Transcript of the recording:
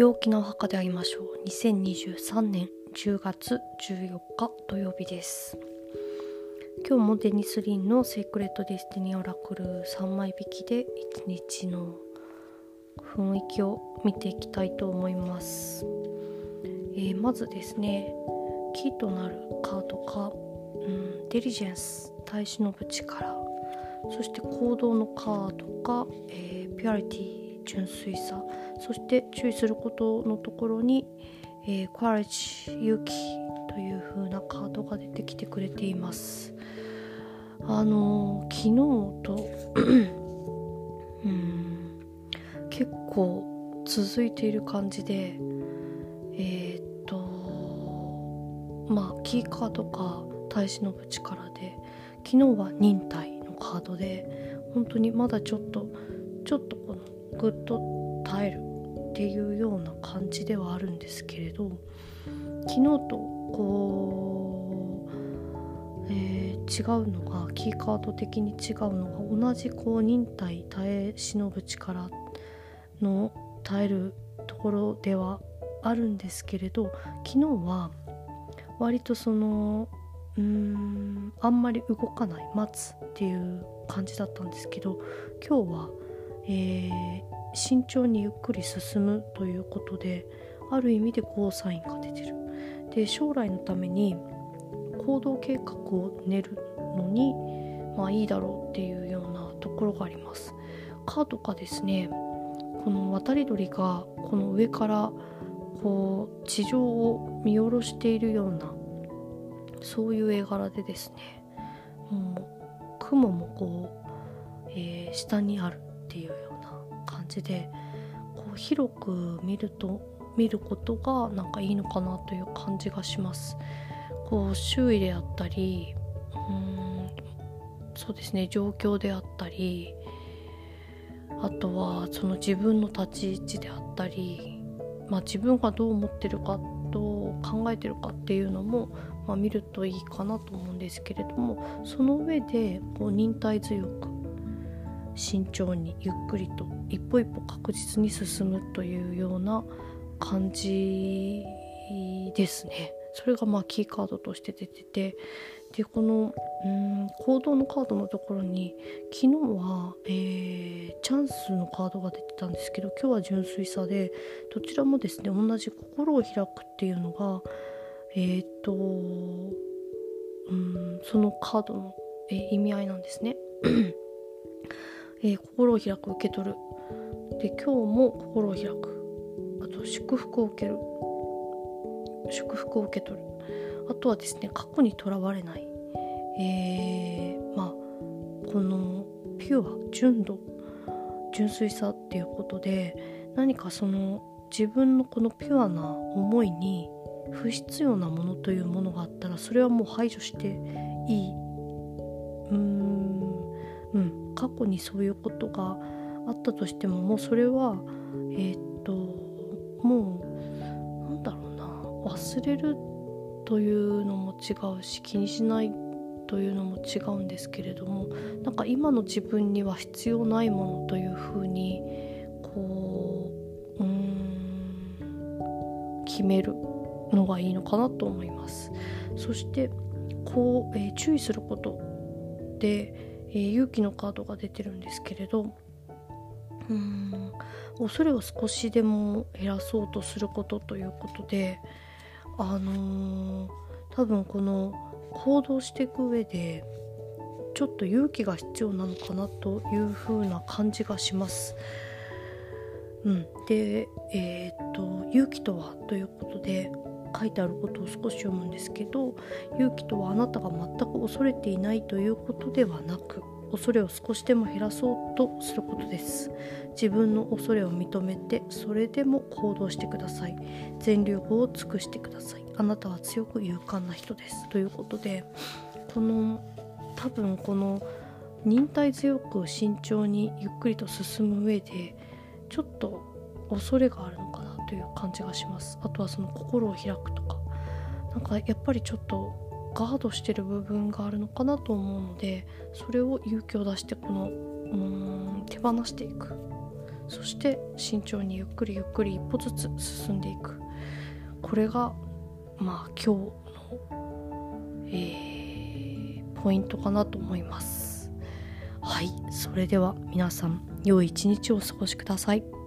陽気なお墓で会いましょう。2023年10月14日土曜日です。今日もデニス・リンの Sacred Destiny Oracle 3枚引きで1日の雰囲気を見ていきたいと思います、えー、まずですねキーとなるカードが、うん、 diligence 耐え忍ぶ力そして行動のカードが、えー、 purity 純粋さそして注意することのところに、えー、コアレッジ勇気という風なカードが出てきてくれています。あの昨日と うん結構続いている感じでえー、っとまあキーカードか耐え忍ぶ力で昨日は忍耐のカードで本当にまだちょっとちょっとぐっと耐えるっていうような感じではあるんですけれど昨日とこう、えー、違うのがキーカード的に違うのが同じこう忍耐耐え忍ぶ力の耐えるところではあるんですけれど昨日は割とそのうーんあんまり動かない待つっていう感じだったんですけど今日はえー、慎重にゆっくり進むということである意味でゴーサインが出てる。で将来のために行動計画を練るのにまあいいだろうっていうようなところがあります。カードがですねこの渡り鳥がこの上からこう地上を見下ろしているようなそういう絵柄でですねもう雲もこう、えー、下にある。っていうような感じでこう広く見ると見ることがなんかいいのかなという感じがします。こう周囲であったりうんそうですね状況であったりあとはその自分の立ち位置であったり、まあ、自分がどう思ってるかどう考えてるかっていうのも、まあ、見るといいかなと思うんですけれどもその上でこう忍耐強く慎重にゆっくりと一歩一歩確実に進むというような感じですね。それがまあキーカードとして出ててでこのうん行動のカードのところに昨日は、えー、チャンスのカードが出てたんですけど今日は純粋さでどちらもですね同じ心を開くっていうのがえっ、とうんそのカードの、えー、意味合いなんですね。えー、心を開く受け取る。で今日も心を開く。あと祝福を受ける。祝福を受け取る。あとはですね過去にとらわれない。えー、まあこのピュア純度純粋さっていうことで何かその自分のこのピュアな思いに不必要なものというものがあったらそれはもう排除していい去にそういうことがあったとしてももうそれはえー、っともうなんだろうな。忘れるというのも違うし気にしないというのも違うんですけれどもなんか今の自分には必要ないものというふうにこううん決めるのがいいのかなと思います。そしてこう、えー、注意することでえー、勇気のカードが出てるんですけれど。うーん。恐れを少しでも減らそうとすることということであのー、多分この行動していく上でちょっと勇気が必要なのかなという風な感じがします。うん、で、えー、っと勇気とはということで書いてあることを少し読むんですけど勇気とはあなたが全く恐れていないということではなく恐れを少しでも減らそうとすることです。自分の恐れを認めてそれでも行動してください。全力を尽くしてください。あなたは強く勇敢な人です。ということでこの多分この忍耐強く慎重にゆっくりと進む上でちょっと恐れがあるのかな。という感じがします。あとはその心を開くとか。なんかやっぱりちょっとガードしてる部分があるのかなと思うのでそれを勇気を出してこのうん手放していく。そして慎重にゆっくりゆっくり一歩ずつ進んでいく。これがまあ今日の、えー、ポイントかなと思います。はい。それでは皆さん良い一日をお過ごしください。